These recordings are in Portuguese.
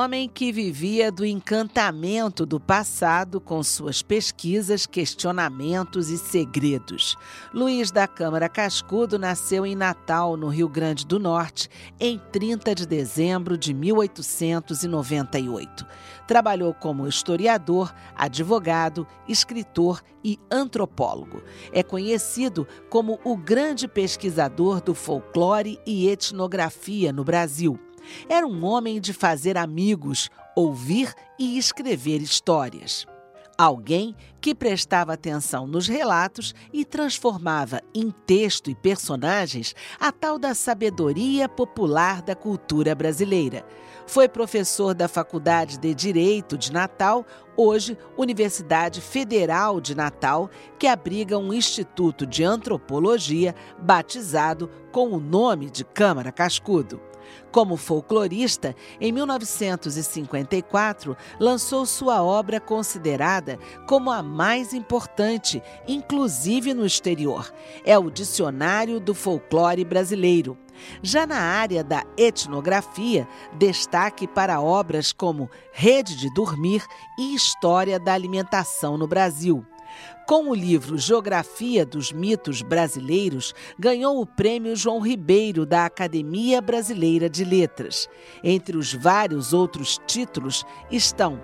Homem que vivia do encantamento do passado com suas pesquisas, questionamentos e segredos. Luiz da Câmara Cascudo nasceu em Natal, no Rio Grande do Norte, em 30 de dezembro de 1898. Trabalhou como historiador, advogado, escritor e antropólogo. É conhecido como o grande pesquisador do folclore e etnografia no Brasil. Era um homem de fazer amigos, ouvir e escrever histórias. Alguém que prestava atenção nos relatos e transformava em texto e personagens a tal da sabedoria popular da cultura brasileira. Foi professor da Faculdade de Direito de Natal, hoje Universidade Federal de Natal, que abriga um instituto de antropologia batizado com o nome de Câmara Cascudo. Como folclorista, em 1954 lançou sua obra considerada como a mais importante, inclusive no exterior. É o Dicionário do Folclore Brasileiro. Já na área da etnografia, destaque para obras como Rede de Dormir e História da Alimentação no Brasil. Com o livro Geografia dos Mitos Brasileiros, ganhou o prêmio João Ribeiro da Academia Brasileira de Letras. Entre os vários outros títulos estão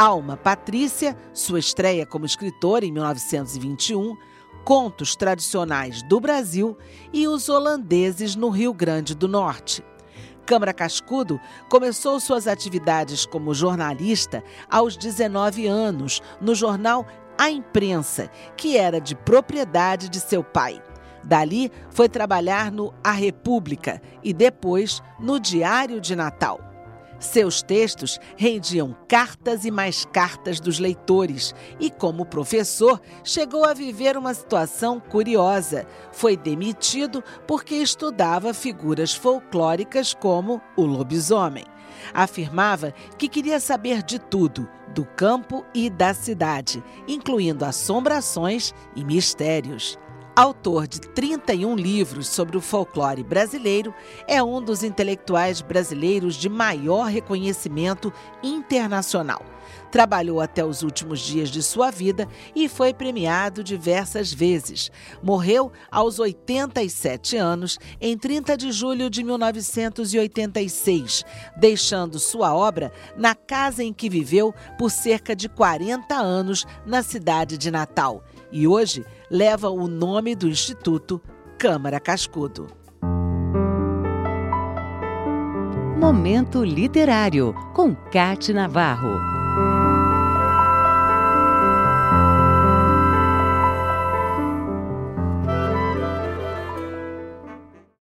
Alma Patrícia, sua estreia como escritora em 1921, Contos Tradicionais do Brasil e Os Holandeses no Rio Grande do Norte. Câmara Cascudo começou suas atividades como jornalista aos 19 anos no jornal a imprensa, que era de propriedade de seu pai. Dali foi trabalhar no A República e depois no Diário de Natal. Seus textos rendiam cartas e mais cartas dos leitores e, como professor, chegou a viver uma situação curiosa. Foi demitido porque estudava figuras folclóricas como o lobisomem. Afirmava que queria saber de tudo, do campo e da cidade, incluindo assombrações e mistérios. Autor de 31 livros sobre o folclore brasileiro, é um dos intelectuais brasileiros de maior reconhecimento internacional. Trabalhou até os últimos dias de sua vida e foi premiado diversas vezes. Morreu aos 87 anos, em 30 de julho de 1986, deixando sua obra na casa em que viveu por cerca de 40 anos na cidade de Natal. E hoje leva o nome do Instituto Câmara Cascudo. Momento Literário, com Cate Navarro.